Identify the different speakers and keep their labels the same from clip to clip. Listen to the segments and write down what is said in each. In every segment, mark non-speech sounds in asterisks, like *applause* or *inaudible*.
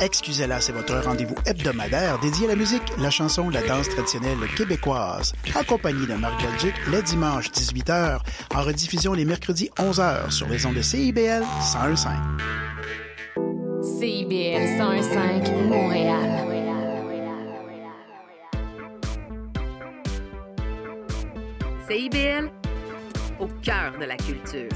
Speaker 1: Excusez-la, c'est votre rendez-vous hebdomadaire dédié à la musique, la chanson, la danse traditionnelle québécoise. Accompagné de Marc Belgique les dimanches 18h, en rediffusion les mercredis 11h sur les ondes de CIBL 101.5.
Speaker 2: CIBL 101.5 Montréal.
Speaker 3: CIBL, au cœur de la culture.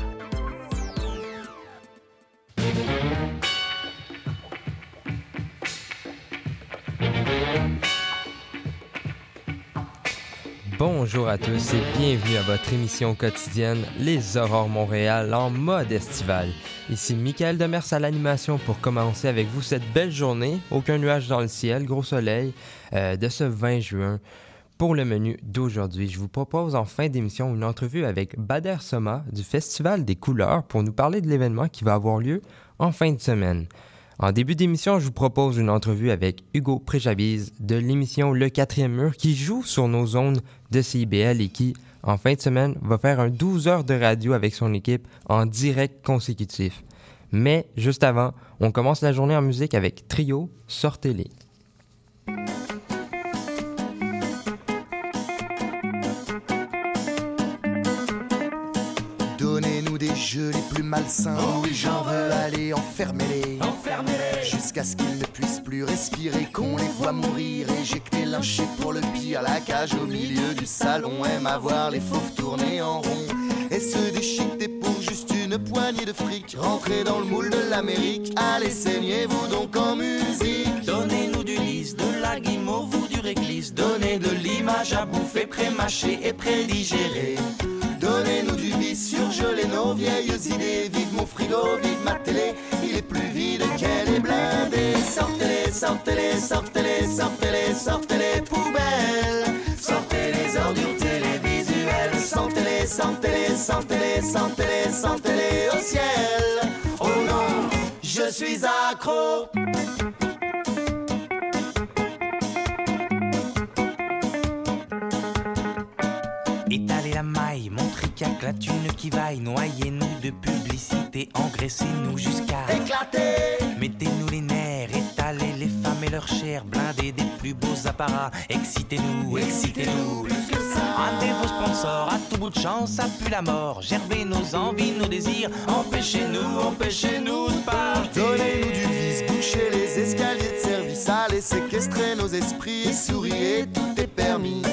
Speaker 4: Bonjour à tous et bienvenue à votre émission quotidienne Les Aurores Montréal en mode estival. Ici Michael Demers à l'animation pour commencer avec vous cette belle journée. Aucun nuage dans le ciel, gros soleil euh, de ce 20 juin. Pour le menu d'aujourd'hui, je vous propose en fin d'émission une entrevue avec Bader Soma du Festival des couleurs pour nous parler de l'événement qui va avoir lieu en fin de semaine. En début d'émission, je vous propose une entrevue avec Hugo Préjabiz de l'émission Le Quatrième Mur qui joue sur nos ondes de CIBL et qui, en fin de semaine, va faire un 12 heures de radio avec son équipe en direct consécutif. Mais juste avant, on commence la journée en musique avec Trio Sortez-les.
Speaker 5: Jeux les plus malsains.
Speaker 6: Oh oui, j'en veux.
Speaker 5: Allez, enfermez-les.
Speaker 6: Enfermez-les.
Speaker 5: Jusqu'à ce qu'ils ne puissent plus respirer, qu'on les voit mourir, éjectés, lynchés pour le pire. La cage au milieu du salon aime à voir les fauves tourner en rond. Et se déchiqueter pour juste une poignée de fric. Rentrez dans le moule de l'Amérique. Allez, saignez-vous donc en musique.
Speaker 6: Donnez-nous du lys, de la guimauve ou du réglisse. Donnez de l'image à bouffer, pré-mâché et pré-digéré.
Speaker 5: Vieilles idées. Vive mon frigo, vive ma télé. Il est plus vide qu'elle est blindée. Sortez-les, sortez-les, sortez-les, sortez-les, sortez-les poubelles. Sortez les ordures télévisuelles. Sentez-les, sentez-les, sentez-les, sentez-les, sentez-les au ciel. Oh non, je suis accro.
Speaker 6: La thune qui vaille. Noyez-nous de publicité, engraissez-nous jusqu'à
Speaker 5: Éclatez.
Speaker 6: Mettez-nous les nerfs, étalez les femmes et leurs chairs, blindez des plus beaux apparats. Excitez-nous, excitez-nous. Ramenez vos sponsors à tout bout de champ, ça pue la mort. Gerbez nos envies, nos désirs. Empêchez-nous, empêchez-nous de partir.
Speaker 5: Donnez-nous du vice, bouchez les escaliers de service. Allez séquestrer nos esprits souriez, tout est permis.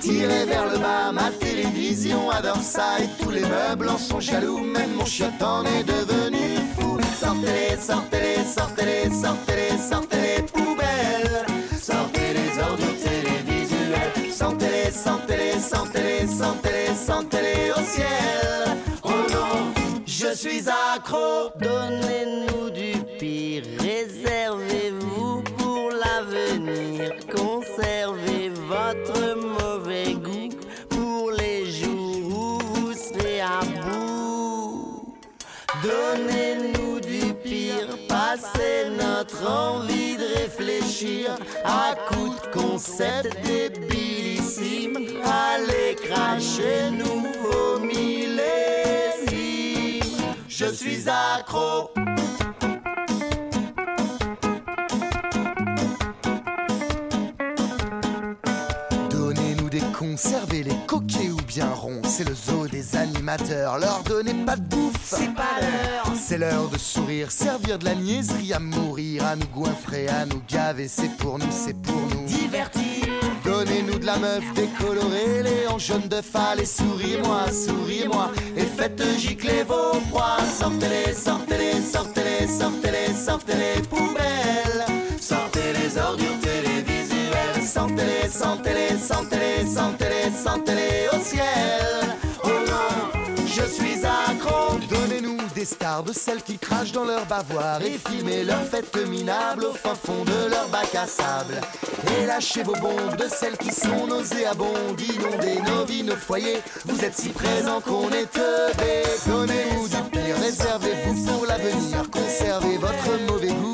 Speaker 5: Tirez vers le bas, ma télévision adore ça et tous les meubles en sont jaloux. Même mon chiotte en est devenu fou. Sortez-les, sortez-les, sortez-les, sortez-les, sortez-les poubelles. Sortez les ordures télévisuelles. Sentez-les, sentez-les, sentez-les, sentez-les, sentez-les au ciel. Oh non, je suis accro.
Speaker 7: Donnez-nous du pire, réservez-vous pour l'avenir, conservez votre Donnez-nous du pire, passez notre envie de réfléchir à coups de concepts débilissimes. Allez cracher nouveau millésime.
Speaker 5: Je suis accro. Conserves, les coquets ou bien ronds. C'est le zoo des animateurs. Leur donnez pas de bouffe.
Speaker 6: C'est pas l'heure.
Speaker 5: C'est l'heure de sourire, servir de la niaiserie à mourir, à nous goinfrer, à nous gaver. C'est pour nous, c'est pour nous.
Speaker 6: Divertir.
Speaker 5: Donnez-nous de la meuf décolorée, les hanches jaunes de allez souriez-moi, souriez-moi, et faites gicler vos proies. Sortez-les, sortez-les, sortez-les, sortez-les, sortez-les poubelles. Sortez les ordures télévisuelles. Sentez-les, sentez-les, sentez-les, sentez-les, sentez-les au ciel. Oh non, je suis accro. Donnez-nous des stars de celles qui crachent dans leur bavoir et filmez leurs fêtes minables au fin fond de leur bac à sable. Et lâchez vos bombes de celles qui sont nauséabondes, inondez nos vies, nos foyers. Vous êtes si présents qu'on est teubés. Donnez-nous du pire, réservez-vous pour l'avenir. Conservez votre mauvais goût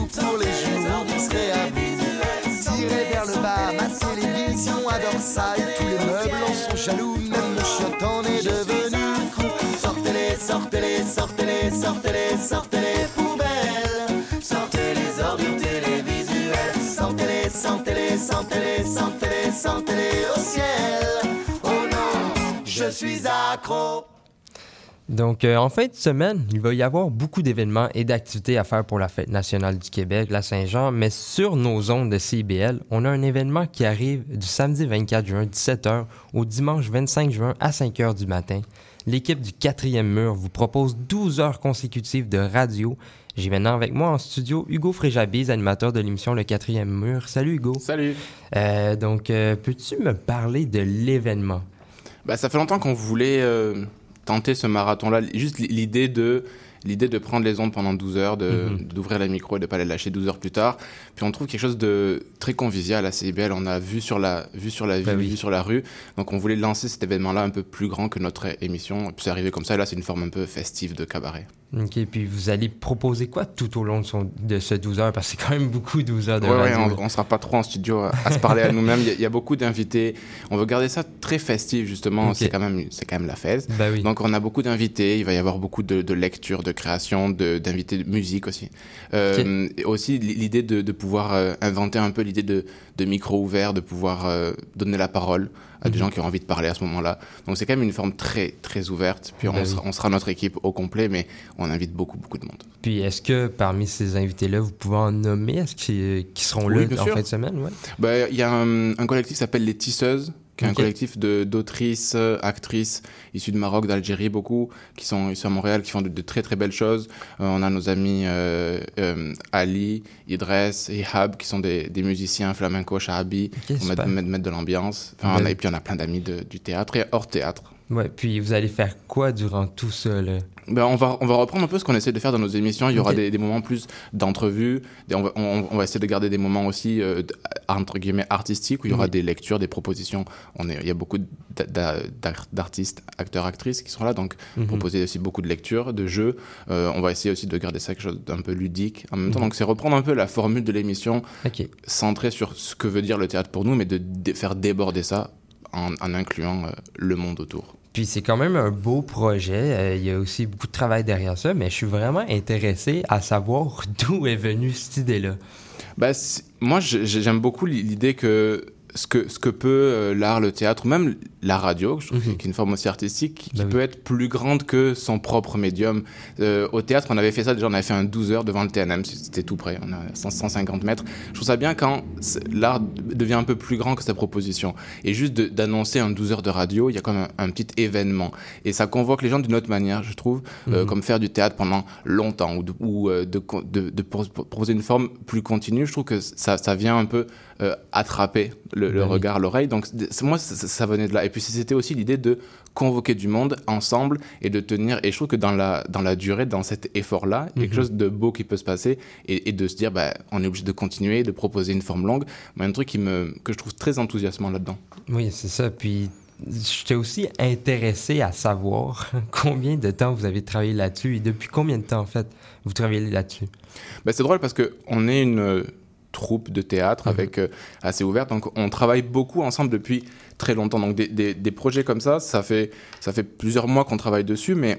Speaker 5: sortez-les, sortez-les, sortez-les poubelles. Sortez les ordures télévisées. sortez-les, sortez-les au ciel. Oh non, je suis accro.
Speaker 4: Donc, euh, en fin de semaine, il va y avoir beaucoup d'événements et d'activités à faire pour la Fête nationale du Québec, la Saint-Jean, mais sur nos ondes de CIBL, on a un événement qui arrive du samedi 24 juin, 17h, au dimanche 25 juin à 5h du matin. L'équipe du quatrième mur vous propose 12 heures consécutives de radio. J'ai maintenant avec moi en studio Hugo Fréjabise, animateur de l'émission Le quatrième mur. Salut Hugo.
Speaker 8: Salut.
Speaker 4: Euh, donc, euh, peux-tu me parler de l'événement?
Speaker 8: Bah, ça fait longtemps qu'on voulait euh, tenter ce marathon-là. Juste l'idée de l'idée de prendre les ondes pendant 12 heures,
Speaker 4: Mhm.
Speaker 8: d'ouvrir la micro et de pas les lâcher 12 heures plus tard. Puis on trouve quelque chose de très convivial à CIBL. On a vu sur la, sur la ville,
Speaker 4: Ben oui.
Speaker 8: vu sur la rue. Donc on voulait lancer cet événement-là un peu plus grand que notre émission. Et puis c'est arrivé comme ça. Et là, c'est une forme un peu festive de cabaret.
Speaker 4: OK, puis vous allez proposer quoi tout au long de, son- de ce 12 heures? Parce que c'est quand même beaucoup 12 heures de
Speaker 8: Ouais, ouais,
Speaker 4: radio.
Speaker 8: on, on sera pas trop en studio à, à se parler à nous-mêmes. Il y a- il y, a beaucoup d'invités. On veut garder ça très festif, justement. C'est quand même, quand même la fête.
Speaker 4: Ben oui.
Speaker 8: Donc on a beaucoup d'invités, il va y avoir beaucoup de, de lectures, de créations, d'invités de, musique aussi. Euh, et aussi l'idée de, pouvoir euh, inventer un peu l'idée de, de micro ouvert, de pouvoir euh, donner la parole à des
Speaker 4: Mhm.
Speaker 8: gens qui ont envie de parler à ce moment-là. Donc c'est quand même une forme très très ouverte. Puis on,
Speaker 4: Ben oui.
Speaker 8: sera, on sera notre équipe au complet, mais on invite beaucoup beaucoup de monde.
Speaker 4: Puis est-ce que parmi ces invités-là, vous pouvez en nommer? Est-ce qu'ils qui seront
Speaker 8: Oui,
Speaker 4: là en
Speaker 8: sûr.
Speaker 4: fin de semaine? Ouais.
Speaker 8: Bah, Il y a un, un collectif qui s'appelle Les Tisseuses, qui est
Speaker 4: Ok.
Speaker 8: un collectif d'autrices, euh, actrices issues de Maroc, d'Algérie, beaucoup, qui sont ici à Montréal, qui font de, de très très belles choses. Euh, on a nos amis euh, euh, Ali, Idress et Hab, qui sont des, des musiciens flamenco, shahabi,
Speaker 4: Ok,
Speaker 8: pour mettre,
Speaker 4: super.
Speaker 8: mettre, mettre de l'ambiance. Enfin, on et puis on a plein d'amis du théâtre et hors théâtre.
Speaker 4: Ouais, puis vous allez faire quoi durant tout? Là?
Speaker 8: Ben, on, va, on va reprendre un peu ce qu'on essaie de faire dans nos émissions. Il y aura des, des moments plus d'entrevue. Des- On va, on, on va essayer de garder des moments aussi, euh, entre guillemets, artistiques, où il y aura
Speaker 4: Oui.
Speaker 8: des lectures, des propositions. On est, il y a beaucoup d'a- d'a- d'ar- d'artistes, acteurs, actrices qui sont là, donc
Speaker 4: Mhm.
Speaker 8: proposer aussi beaucoup de lectures, de jeux. Euh, on va essayer aussi de garder ça quelque chose d'un peu ludique en même temps.
Speaker 4: Mhm.
Speaker 8: Donc c'est reprendre un peu la formule de l'émission, centrée sur ce que veut dire le théâtre pour nous, mais de, faire déborder ça en, en incluant euh, le monde autour.
Speaker 4: Puis c'est quand même un beau projet. Euh, il y a aussi beaucoup de travail derrière ça, mais je suis vraiment intéressé à savoir *laughs* d'où est venue cette idée-là.
Speaker 8: C'est- moi, j'ai- j'aime beaucoup l'idée que ce que, ce que peut euh, l'art, le théâtre, ou même la radio, je trouve
Speaker 4: Mhm.
Speaker 8: qui est une forme aussi artistique, qui, qui
Speaker 4: Bah oui.
Speaker 8: peut être plus grande que son propre médium. Euh, au théâtre, on avait fait ça, déjà on avait fait un 12 heures devant le TNM, c'était tout près, on a 100 150 mètres. Je trouve ça bien quand l'art devient un peu plus grand que sa proposition. Et juste d'annoncer un 12 heures de radio, il y a comme un, un petit événement. Et ça convoque les gens d'une autre manière, je trouve, euh,
Speaker 4: Mhm.
Speaker 8: comme faire du théâtre pendant longtemps ou, de, ou, euh, de, co- de- de pro- proposer une forme plus continue. Je trouve que ça, ça vient un peu euh, attraper le, le
Speaker 4: oui.
Speaker 8: regard, l'oreille. Donc moi, ça venait de là. Et puis c'était aussi l'idée de convoquer du monde ensemble et de tenir. Et je trouve que dans la, dans la durée, dans cet effort-là, il y a quelque
Speaker 4: Mhm.
Speaker 8: chose de beau qui peut se passer et, et de se dire, bah, on est obligé de continuer, de proposer une forme longue. Mais un truc qui me, que je trouve très enthousiasmant là-dedans.
Speaker 4: Oui, c'est ça. Puis j'étais aussi intéressé à savoir *laughs* combien de temps vous avez travaillé là-dessus et depuis combien de temps, en fait, vous travaillez là-dessus?
Speaker 8: Bah, c'est drôle parce que on est une troupe de théâtre
Speaker 4: Mhm.
Speaker 8: avec euh, assez ouverte, donc on travaille beaucoup ensemble depuis très longtemps. Donc des, des- des projets comme ça, ça fait ça fait plusieurs mois qu'on travaille dessus, mais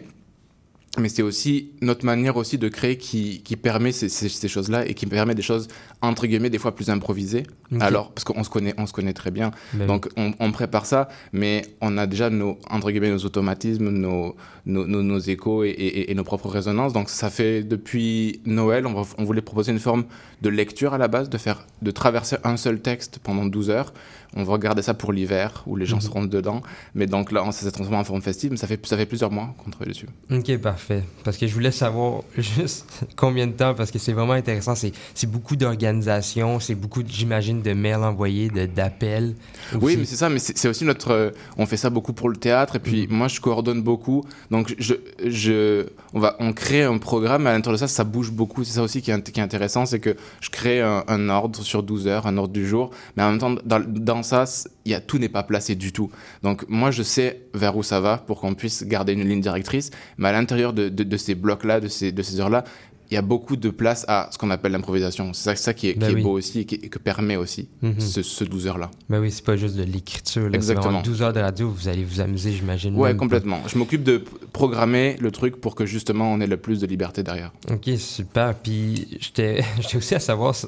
Speaker 8: mais c'est aussi notre manière aussi de créer qui, qui permet ces, ces- ces choses-là et qui permet des choses entre guillemets des fois plus improvisées. Alors parce qu'on se connaît on se connaît très bien,
Speaker 4: Ben oui.
Speaker 8: donc on, on prépare ça, mais on a déjà nos entre guillemets nos automatismes, nos nos, nos, nos échos et, et- et nos propres résonances. Donc ça fait depuis Noël, on, on voulait proposer une forme de lecture à la base, de faire de traverser un seul texte pendant 12 heures. On va regarder ça pour l'hiver où les gens
Speaker 4: Mhm.
Speaker 8: seront dedans. Mais donc là, ça s'est transformé en forme festive. Mais ça fait ça fait plusieurs mois qu'on travaille dessus.
Speaker 4: Ok, parfait. Parce que je voulais savoir *laughs* juste combien de temps, parce que c'est vraiment intéressant. C'est c'est beaucoup d'organisation, c'est beaucoup, j'imagine, de mails envoyés, de- d'appels.
Speaker 8: Oui, mais c'est ça, mais c'est aussi notre. euh, on fait ça beaucoup pour le théâtre, et puis moi je coordonne beaucoup. Donc je, je, on, va, on crée un programme, à l'intérieur de ça, ça bouge beaucoup. C'est ça aussi qui est, qui est intéressant, c'est que je crée un, un ordre sur 12 heures, un ordre du jour, mais en même temps, dans, dans ça, c- il y a, tout n'est pas placé du tout. Donc moi je sais vers où ça va pour qu'on puisse garder une ligne directrice, mais à l'intérieur de ces blocs-là, de ces, de ces heures-là, il y a beaucoup de place à ce qu'on appelle l'improvisation. C'est ça, ça qui est,
Speaker 4: Ben
Speaker 8: qui est
Speaker 4: oui.
Speaker 8: beau aussi et, qui- et que permet aussi
Speaker 4: Mhm.
Speaker 8: ce, ce 12 heures-là.
Speaker 4: Ben oui, c'est pas juste de l'écriture.
Speaker 8: Exactement.
Speaker 4: vraiment 12 heures de radio, vous allez vous amuser, j'imagine.
Speaker 8: Ouais, complètement. Je m'occupe de programmer le truc pour que justement on ait le plus de liberté derrière.
Speaker 4: Ok, super. Puis j'étais *laughs* aussi à savoir, *laughs* ça,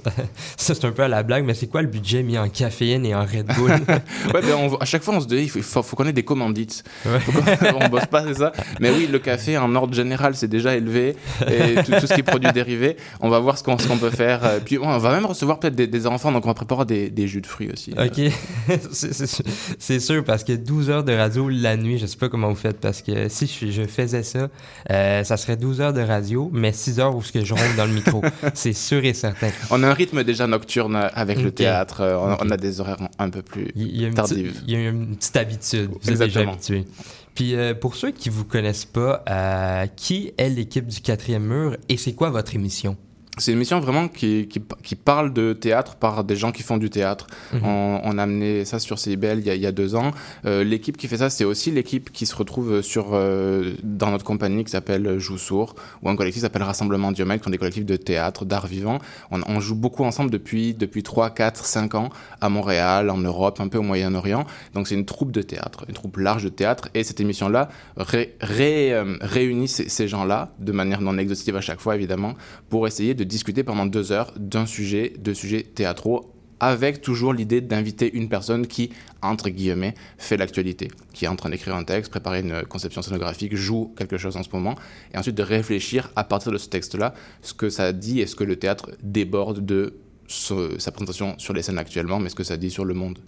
Speaker 4: c'est un peu à la blague, mais c'est quoi le budget mis en caféine et en Red Bull? *laughs*
Speaker 8: Ouais, ben on- à chaque fois on se dit il faut, qu'on ait des commandites.
Speaker 4: Ouais.
Speaker 8: Faut qu'on- on bosse pas, c'est ça. Mais oui, le café en ordre général c'est déjà élevé et tout, tout ce qui est produits dérivés. On va voir ce qu'on peut faire. Puis on va même recevoir peut-être des, des enfants, donc on va préparer des, des jus de fruits aussi.
Speaker 4: Ok, *laughs* c'est- sûr, parce que 12 heures de radio la nuit, je sais pas comment vous faites, parce que si je, je faisais ça, euh, ça serait 12 heures de radio, mais 6 heures où ce que je ronfle dans le micro. *laughs* c'est sûr et certain.
Speaker 8: On a un rythme déjà nocturne avec le théâtre. On, a des horaires un peu plus.
Speaker 4: Il il y a une, petite, habitude, vous êtes déjà habitué. Puis euh, pour ceux qui vous connaissent pas, euh, qui est l'équipe du quatrième mur et c'est quoi votre émission?
Speaker 8: C'est une émission vraiment qui, qui, qui parle de théâtre par des gens qui font du théâtre.
Speaker 4: Mhm.
Speaker 8: on, on a amené ça sur CIBL il y a, il y a deux ans. Euh, l'équipe qui fait ça, c'est aussi l'équipe qui se retrouve sur, euh, dans notre compagnie qui s'appelle Joue Sourd, ou un collectif qui s'appelle Rassemblement Diomètre, qui sont des collectifs de théâtre, d'art vivant. On, on joue beaucoup ensemble depuis, depuis 3, 4, 5 ans à Montréal, en Europe, un peu au Moyen-Orient. Donc c'est une troupe de théâtre, une troupe large de théâtre. Et cette émission-là ré- ré- euh, réunit ces, ces gens-là, de manière non exhaustive à chaque fois évidemment, pour essayer de discuter pendant deux heures d'un sujet, de sujets théâtraux, avec toujours l'idée d'inviter une personne qui, entre guillemets, fait l'actualité, qui est en train d'écrire un texte, préparer une conception scénographique, joue quelque chose en ce moment, et ensuite de réfléchir à partir de ce texte-là, ce que ça dit et ce que le théâtre déborde de sa présentation sur les scènes actuellement, mais ce que ça dit sur le monde.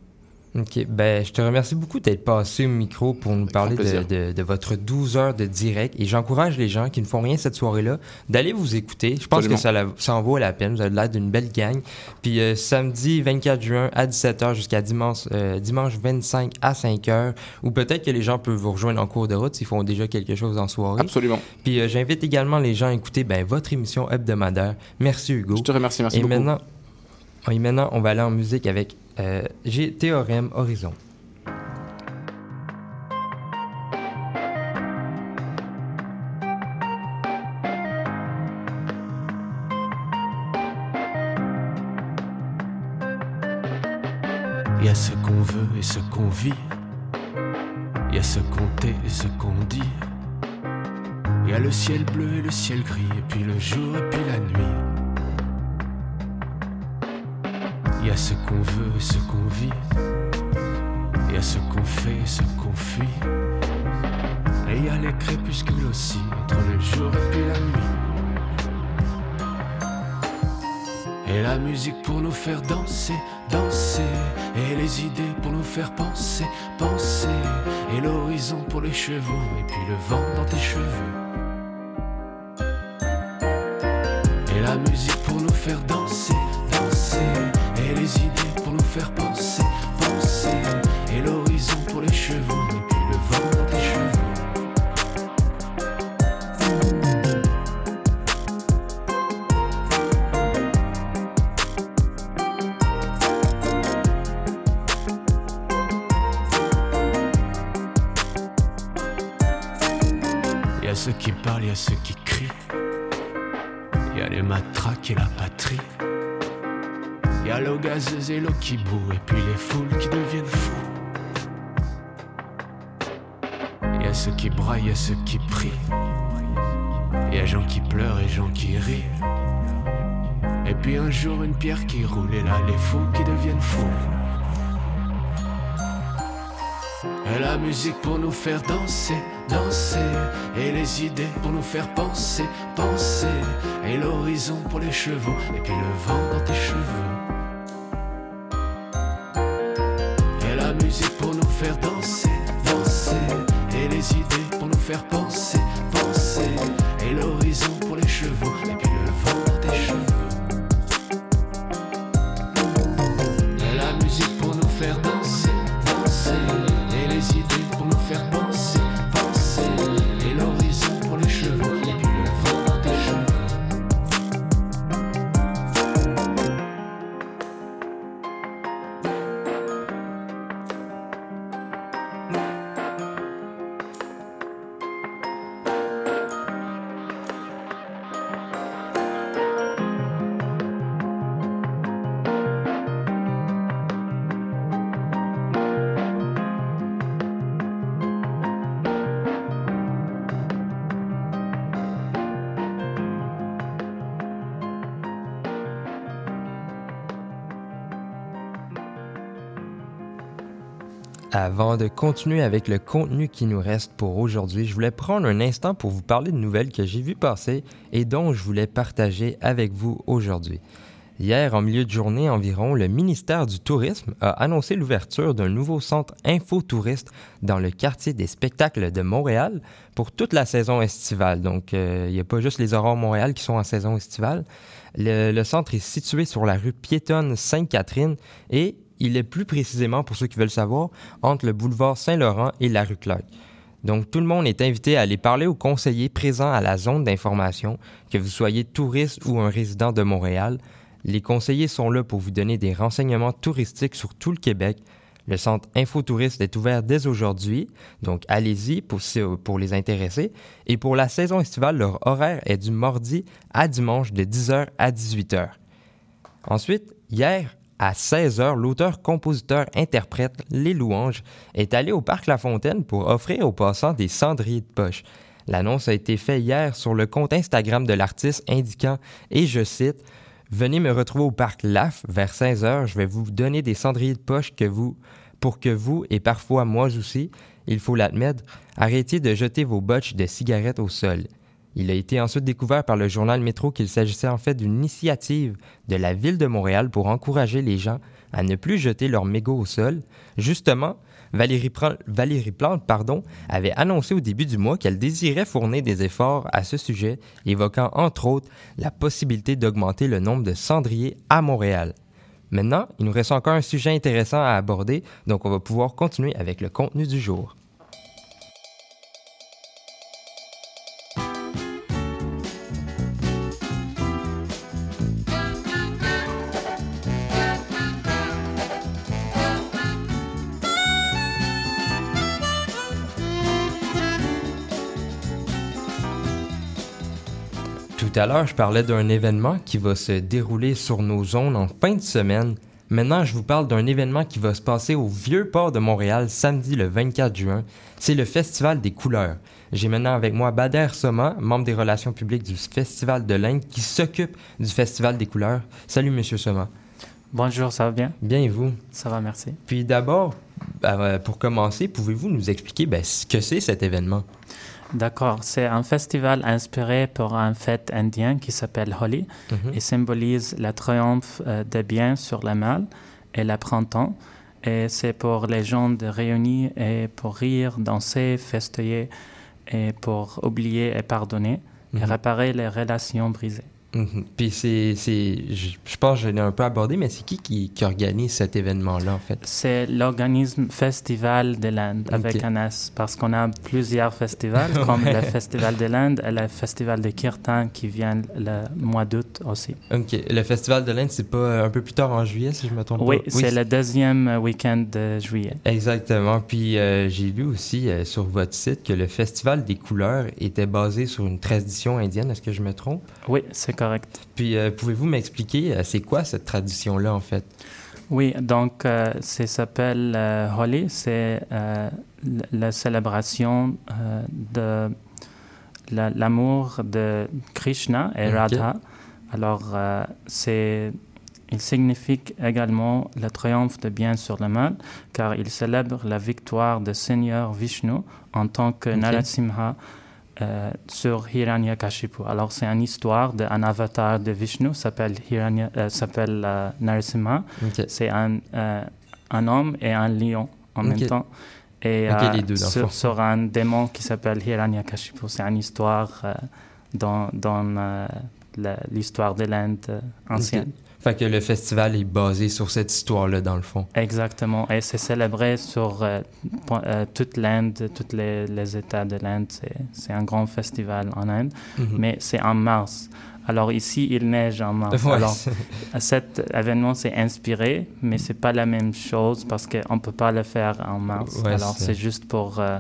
Speaker 4: Ok, ben je te remercie beaucoup d'être passé au micro pour nous
Speaker 8: Avec
Speaker 4: parler de,
Speaker 8: plaisir.
Speaker 4: de- de votre 12 heures de direct et j'encourage les gens qui ne font rien cette soirée-là d'aller vous écouter. Je pense
Speaker 8: Absolument.
Speaker 4: que ça, la- ça en vaut la peine. Vous avez l'air d'une belle gang. Puis euh, samedi 24 juin à 17h jusqu'à dimanche, euh, dimanche 25 à 5h ou peut-être que les gens peuvent vous rejoindre en cours de route s'ils font déjà quelque chose en soirée.
Speaker 8: Absolument.
Speaker 4: Puis euh, j'invite également les gens à écouter ben, votre émission hebdomadaire. Merci Hugo.
Speaker 8: Je te remercie, merci
Speaker 4: Et
Speaker 8: beaucoup.
Speaker 4: maintenant, et maintenant, on va aller en musique avec euh, J'ai Théorème Horizon.
Speaker 9: Il y a ce qu'on veut et ce qu'on vit. Il y a ce qu'on tait et ce qu'on dit. Il y a le ciel bleu et le ciel gris, et puis le jour et puis la nuit. Il y a ce qu'on veut et ce qu'on vit. Il y a ce qu'on fait et ce qu'on fuit. Et il y a les crépuscules aussi, entre le jour et puis la nuit. Et la musique pour nous faire danser, danser. Et les idées pour nous faire penser, penser. Et l'horizon pour les chevaux, et puis le vent dans tes cheveux. Et la musique pour nous faire danser, danser. A ceux qui parlent, il y a ceux qui crient. Il y a les matraques et la patrie. Il y a l'eau gazeuse et l'eau qui bout, et puis les foules qui deviennent fous. Il y a ceux qui braillent, il y a ceux qui prient. Il y a gens qui pleurent et gens qui rient. Et puis un jour une pierre qui roule, et là les fous qui deviennent fous. Et la musique pour nous faire danser, danser. Et les idées pour nous faire penser, penser. Et l'horizon pour les chevaux, et puis le vent dans tes cheveux. Et la musique pour nous faire danser, danser. Et les idées pour nous faire penser, penser. Et l'horizon pour les chevaux, et puis le vent dans tes cheveux. Et la musique pour nous faire danser.
Speaker 4: Avant de continuer avec le contenu qui nous reste pour aujourd'hui, je voulais prendre un instant pour vous parler de nouvelles que j'ai vues passer et dont je voulais partager avec vous aujourd'hui. Hier, en milieu de journée environ, le ministère du Tourisme a annoncé l'ouverture d'un nouveau centre infotouriste dans le quartier des spectacles de Montréal pour toute la saison estivale. Donc, euh, il n'y a pas juste les Aurores Montréal qui sont en saison estivale. Le, le centre est situé sur la rue piétonne Sainte-Catherine et il est plus précisément, pour ceux qui veulent savoir, entre le boulevard Saint-Laurent et la rue Clark. Donc, tout le monde est invité à aller parler aux conseillers présents à la zone d'information, que vous soyez touriste ou un résident de Montréal. Les conseillers sont là pour vous donner des renseignements touristiques sur tout le Québec. Le centre Infotouriste est ouvert dès aujourd'hui, donc allez-y pour, pour les intéresser. Et pour la saison estivale, leur horaire est du mardi à dimanche de 10h à 18h. Ensuite, hier, à 16h, l'auteur-compositeur-interprète Les Louanges est allé au Parc La Fontaine pour offrir aux passants des cendriers de poche. L'annonce a été faite hier sur le compte Instagram de l'artiste indiquant, et je cite, Venez me retrouver au Parc LAF vers 16h, je vais vous donner des cendriers de poche que vous, pour que vous, et parfois moi aussi, il faut l'admettre, arrêtiez de jeter vos botches de cigarettes au sol. Il a été ensuite découvert par le journal Métro qu'il s'agissait en fait d'une initiative de la ville de Montréal pour encourager les gens à ne plus jeter leurs mégots au sol. Justement, Valérie, Valérie Plante pardon, avait annoncé au début du mois qu'elle désirait fournir des efforts à ce sujet, évoquant entre autres la possibilité d'augmenter le nombre de cendriers à Montréal. Maintenant, il nous reste encore un sujet intéressant à aborder, donc on va pouvoir continuer avec le contenu du jour. Tout à l'heure, je parlais d'un événement qui va se dérouler sur nos zones en fin de semaine. Maintenant, je vous parle d'un événement qui va se passer au Vieux Port de Montréal samedi le 24 juin. C'est le Festival des couleurs. J'ai maintenant avec moi Bader Soma, membre des relations publiques du Festival de l'Inde, qui s'occupe du Festival des couleurs. Salut, Monsieur Soma.
Speaker 10: Bonjour, ça va bien?
Speaker 4: Bien et vous?
Speaker 10: Ça va, merci.
Speaker 4: Puis d'abord, euh, pour commencer, pouvez-vous nous expliquer ben, ce que c'est cet événement?
Speaker 10: D'accord, c'est un festival inspiré par une fête indienne qui s'appelle Holi
Speaker 4: Mhm.
Speaker 10: et symbolise le triomphe euh, des biens sur le mal et le printemps. Et c'est pour les gens de réunir et pour rire, danser, festoyer et pour oublier et pardonner et
Speaker 4: Mhm.
Speaker 10: réparer les relations brisées.
Speaker 4: Mhm. Puis c'est, c'est, je, pense que je l'ai un peu abordé, mais c'est qui, qui qui organise cet événement-là en fait?
Speaker 10: C'est l'organisme Festival de l'Inde avec
Speaker 4: Ok.
Speaker 10: un S parce qu'on a plusieurs festivals *laughs* comme le Festival de l'Inde et le Festival de Kirtan qui vient le mois d'août aussi.
Speaker 4: Ok, le Festival de l'Inde, c'est pas euh, un peu plus tard en juillet, si je me trompe
Speaker 10: Oui,
Speaker 4: pas?
Speaker 10: c'est le deuxième week-end de juillet.
Speaker 4: Exactement. Puis euh, j'ai lu aussi euh, sur votre site que le Festival des couleurs était basé sur une tradition indienne. Est-ce que je me trompe?
Speaker 10: Oui, c'est correct.
Speaker 4: Puis euh, pouvez-vous m'expliquer euh, c'est quoi cette tradition-là en fait?
Speaker 10: Oui, donc euh, ça s'appelle euh, Holi, c'est la célébration de la- l'amour de Krishna et. Radha. Alors, c'est, il signifie également le triomphe de bien sur le mal, car il célèbre la victoire de Seigneur Vishnu en tant que
Speaker 4: Ok.
Speaker 10: Narasimha euh, sur Hiranyakashipu. Alors, c'est une histoire d'un avatar de Vishnu, s'appelle Hiranya, euh, s'appelle euh, Narasimha. C'est un, euh, un homme et un lion en même temps. Et
Speaker 4: deux,
Speaker 10: sur, sur un démon qui s'appelle Hiranyakashipu. C'est une histoire dans, dans l'histoire de l'Inde ancienne.
Speaker 4: Fait que le festival est basé sur cette histoire-là dans le fond.
Speaker 10: Exactement. Et c'est célébré sur euh, euh, toute l'Inde, tous les, les États de l'Inde. C'est, c'est un grand festival en Inde.
Speaker 4: Mhm.
Speaker 10: Mais c'est en mars. Alors ici, il neige en mars.
Speaker 4: Ouais,
Speaker 10: Alors, *laughs* cet événement s'est inspiré, mais c'est pas la même chose parce qu'on ne peut pas le faire en mars.
Speaker 4: Ouais,
Speaker 10: Alors
Speaker 4: c'est-
Speaker 10: c'est juste pour euh,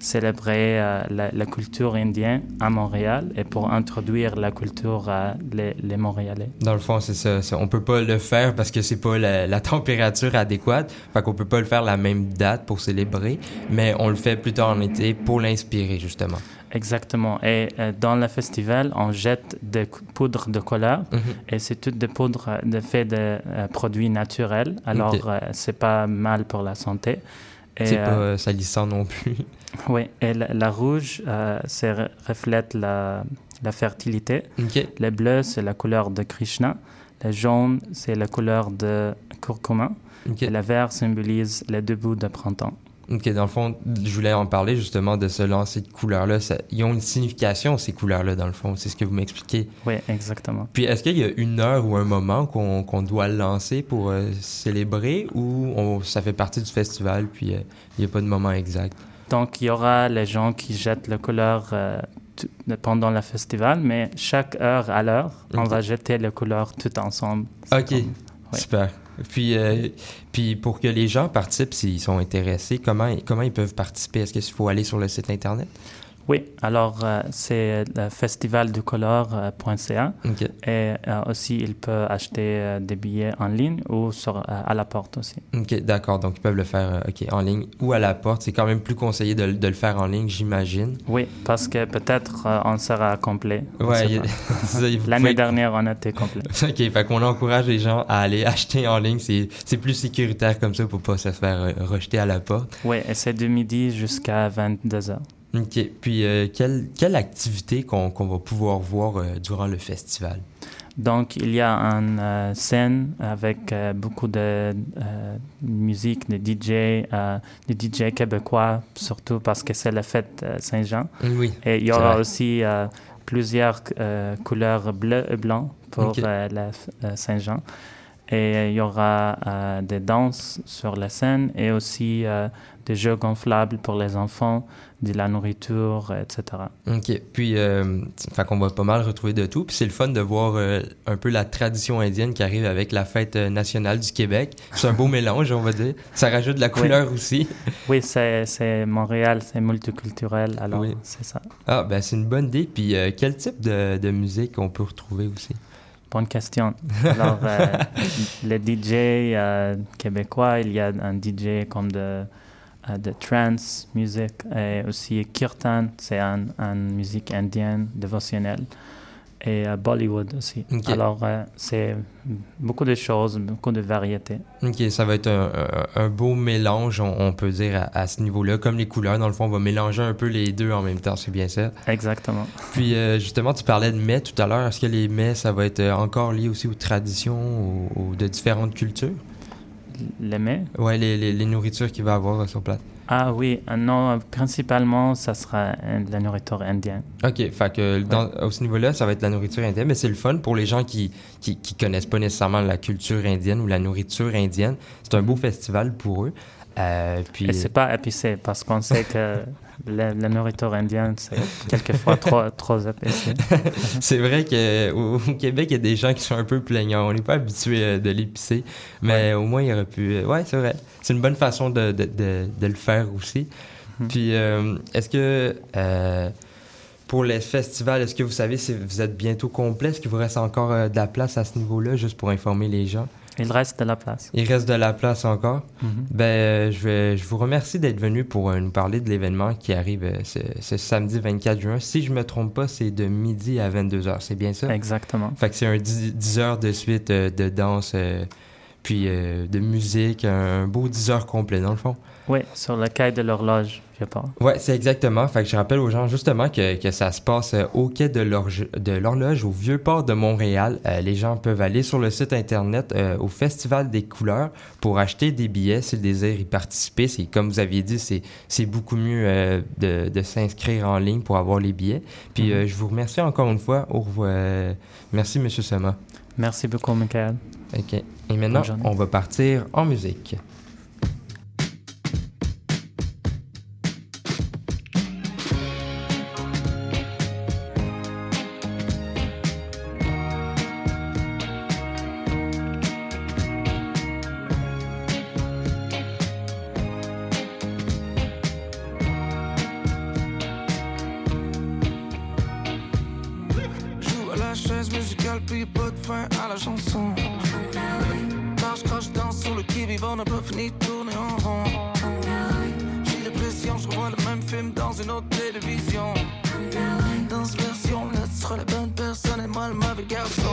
Speaker 10: célébrer euh, la, la culture indienne à Montréal et pour introduire la culture à les, les Montréalais.
Speaker 4: Dans le fond, c'est ça. c'est- On peut pas le faire parce que c'est pas la, la température adéquate. Fait qu'on peut pas le faire la même date pour célébrer, mais on le fait plus tard en été pour l'inspirer, justement.
Speaker 10: Exactement. Et euh, dans le festival, on jette des poudres de couleur
Speaker 4: Mhm.
Speaker 10: et c'est toutes des poudres euh, de fait de euh, produits naturels. Alors,
Speaker 4: Ok.
Speaker 10: euh, c'est pas mal pour la santé.
Speaker 4: C'est
Speaker 10: euh,
Speaker 4: pas euh, salissant non plus. *laughs*
Speaker 10: Oui, et la, la rouge, euh, c'est re- reflète la, la fertilité.
Speaker 4: OK.
Speaker 10: Le bleu, c'est la couleur de Krishna. Le jaune, c'est la couleur de curcuma.
Speaker 4: OK.
Speaker 10: Et le vert symbolise les débuts de printemps.
Speaker 4: OK, dans le fond, je voulais en parler justement de ce lancer de couleurs-là. Ils ont une signification, ces couleurs-là, dans le fond. C'est ce que vous m'expliquez.
Speaker 10: Oui, exactement.
Speaker 4: Puis, est-ce qu'il y a une heure ou un moment qu'on qu'on doit le lancer pour euh, célébrer ou on- ça fait partie du festival, puis euh, il n'y a pas de moment exact?
Speaker 10: Donc, il y aura les gens qui jettent la couleur euh, pendant le festival, mais chaque heure à l'heure, on va jeter les couleurs tout ensemble.
Speaker 4: OK,
Speaker 10: comme- ouais.
Speaker 4: super. Puis, euh, puis, pour que les gens participent, s'ils sont intéressés, comment, comment ils peuvent participer? Est-ce qu'il faut aller sur le site Internet?
Speaker 10: Oui, alors euh, c'est le festivalducolore.ca
Speaker 4: OK.
Speaker 10: et euh, aussi il peut acheter euh, des billets en ligne ou sur, euh, à la porte aussi.
Speaker 4: OK, d'accord. Donc, ils peuvent le faire euh, ok, en ligne ou à la porte. C'est quand même plus conseillé de, de le faire en ligne, j'imagine.
Speaker 10: Oui, parce que peut-être euh, on sera complet.
Speaker 4: Ouais, a- *laughs*
Speaker 10: L'année
Speaker 4: pouvez-
Speaker 10: dernière, on était complet. *laughs*
Speaker 4: OK, fait qu'on encourage les gens à aller *laughs* acheter en ligne. C'est plus sécuritaire comme ça pour pas se faire euh, rejeter à la porte.
Speaker 10: Oui, et c'est de midi jusqu'à 22h.
Speaker 4: OK. Puis, euh, quelle, quelle activité qu'on qu'on va pouvoir voir euh, durant le festival?
Speaker 10: Donc, il y a une euh, scène avec beaucoup de musique, de DJ, de DJ québécois, surtout parce que c'est la fête Saint-Jean.
Speaker 4: Oui.
Speaker 10: Et il y aura aussi plusieurs couleurs bleu et blanc pour la Saint-Jean. Et euh, il y aura euh, des danses sur la scène et aussi euh, des jeux gonflables pour les enfants, de la nourriture, etc.
Speaker 4: OK. Puis, euh, qu'on va pas mal retrouver de tout. Puis, c'est le fun de voir euh, un peu la tradition indienne qui arrive avec la fête nationale du Québec. C'est un beau *laughs* mélange, on va dire. Ça rajoute de la couleur aussi.
Speaker 10: Oui, c'est c'est Montréal, c'est multiculturel, alors
Speaker 4: Oui.
Speaker 10: c'est ça.
Speaker 4: Ah, ben, c'est une bonne idée. Puis, euh, quel type de, de musique on peut retrouver aussi?
Speaker 10: Bonne question. Alors, euh, *laughs* les DJ euh, québécois, il y a un DJ comme de, euh, de trance music et aussi Kirtan, c'est une un musique indienne dévotionnelle et euh, Bollywood aussi. Alors, euh, c'est beaucoup de choses, beaucoup de variétés.
Speaker 4: OK, ça va être un, beau mélange, on, on peut dire, à, à ce niveau-là. Comme les couleurs, dans le fond, on va mélanger un peu les deux en même temps, c'est bien ça?
Speaker 10: Exactement.
Speaker 4: Puis, euh, justement, tu parlais de mets tout à l'heure. Est-ce que les mets, ça va être euh, encore lié aussi aux traditions ou, de différentes cultures?
Speaker 10: Les mets?
Speaker 4: Ouais, les, les, les nourritures qu'il va avoir sur place.
Speaker 10: Ah oui, euh, non, principalement, ça sera euh, de la nourriture indienne.
Speaker 4: OK, fait que dans, à ce niveau-là, ça va être la nourriture indienne, mais c'est le fun pour les gens qui, qui, qui connaissent pas nécessairement la culture indienne ou la nourriture indienne. C'est un beau festival pour eux. Euh, puis,
Speaker 10: Et c'est pas épicé parce qu'on sait que *laughs* la, la nourriture indienne, c'est quelquefois trop, trop épicé. *laughs*
Speaker 4: c'est vrai qu'au au Québec, il y a des gens qui sont un peu plaignants. On n'est pas habitué euh, de l'épicer, mais au moins, il aurait pu. euh, Ouais, c'est vrai. C'est une bonne façon de, de, de, de le faire aussi.
Speaker 10: Mhm.
Speaker 4: Puis, euh, est-ce que euh, pour les festivals, est-ce que vous savez si vous êtes bientôt complet? Est-ce qu'il vous reste encore de la place à ce niveau-là, juste pour informer les gens?
Speaker 10: Il reste de la place.
Speaker 4: Il reste de la place encore.
Speaker 10: Mhm.
Speaker 4: Ben, euh, je, vais, je vous remercie d'être venu pour euh, nous parler de l'événement qui arrive euh, ce, ce samedi 24 juin. Si je me trompe pas, c'est de midi à 22h, c'est bien ça?
Speaker 10: Exactement.
Speaker 4: Fait que c'est un 10, 10 heures de suite euh, de danse, euh, puis euh, de musique, un beau 10 heures complet dans le fond.
Speaker 10: Oui, sur le quai de l'horloge, je pense.
Speaker 4: Ouais, c'est exactement. Fait que je rappelle aux gens justement que, que ça se passe euh, au quai de l'horloge au Vieux-Port de Montréal. Euh, les gens peuvent aller sur le site internet euh, au Festival des couleurs pour acheter des billets s'ils désirent y participer. C'est comme vous aviez dit, c'est beaucoup mieux euh, de, de s'inscrire en ligne pour avoir les billets. Puis
Speaker 10: Mhm.
Speaker 4: euh, je vous remercie encore une fois. Au revoir. Merci Monsieur Sema.
Speaker 10: Merci beaucoup, Michael.
Speaker 4: OK. Et maintenant, on va partir en musique.
Speaker 11: Moi le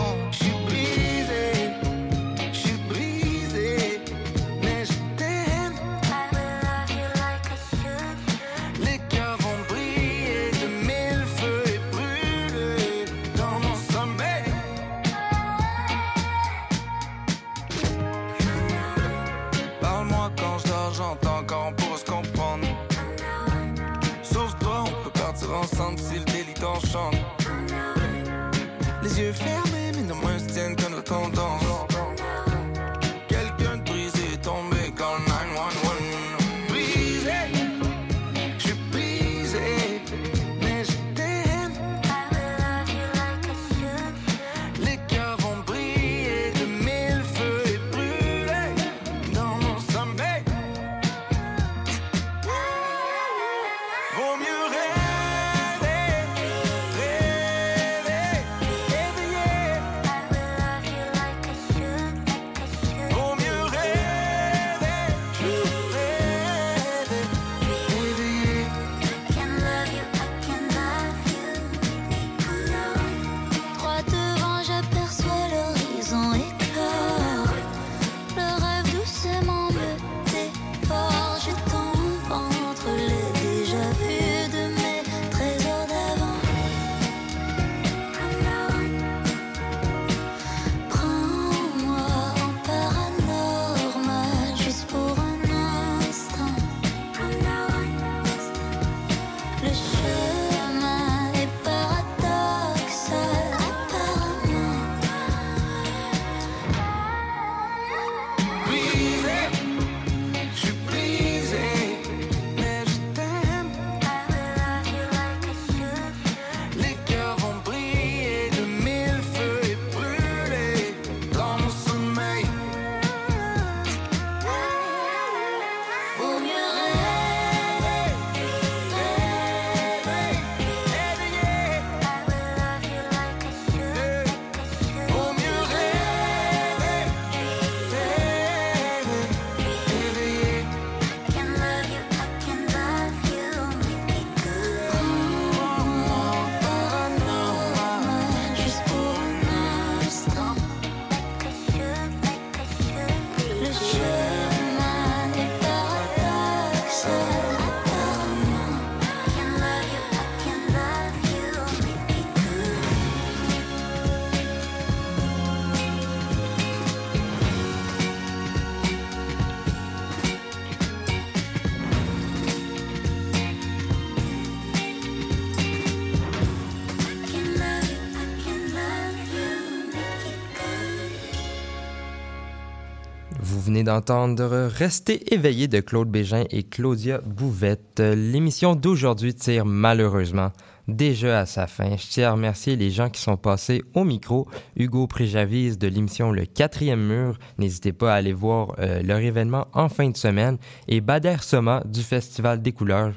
Speaker 4: d'entendre Rester éveillé de Claude Bégin et Claudia Bouvette. L'émission d'aujourd'hui tire malheureusement déjà à sa fin. Je tiens à remercier les gens qui sont passés au micro. Hugo Préjavis de l'émission Le Quatrième Mur. N'hésitez pas à aller voir euh, leur événement en fin de semaine. Et Bader Soma du Festival des couleurs.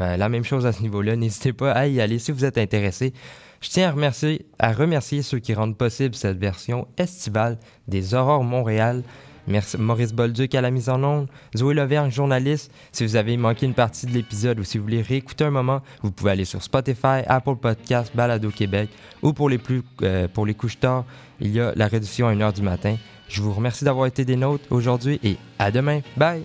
Speaker 4: Euh, la même chose à ce niveau-là. N'hésitez pas à y aller si vous êtes intéressé. Je tiens à remercier, à remercier ceux qui rendent possible cette version estivale des Aurores Montréal. Merci Maurice Bolduc à la mise en onde, Zoé Levergne, journaliste. Si vous avez manqué une partie de l'épisode ou si vous voulez réécouter un moment, vous pouvez aller sur Spotify, Apple Podcasts, Balado Québec ou pour les plus euh, pour les couches tard, il y a la réduction à 1h du matin. Je vous remercie d'avoir été des nôtres aujourd'hui et à demain. Bye!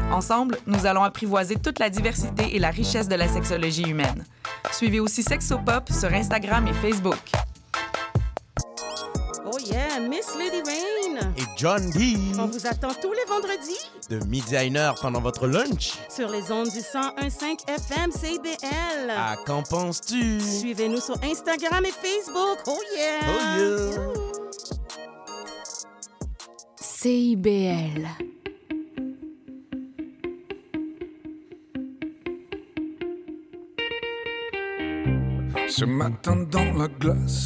Speaker 12: Ensemble, nous allons apprivoiser toute la diversité et la richesse de la sexologie humaine. Suivez aussi Sexopop sur Instagram et Facebook.
Speaker 13: Oh yeah, Miss Lady Rain.
Speaker 14: Et John D.
Speaker 13: On vous attend tous les vendredis
Speaker 14: De midi à une heure pendant votre lunch.
Speaker 13: sur les ondes du 101.5 FM CBL.
Speaker 14: À qu'en penses-tu?
Speaker 13: Suivez-nous sur Instagram et Facebook. Oh yeah!
Speaker 14: Oh yeah!
Speaker 2: CIBL.
Speaker 11: Ce matin dans la glace,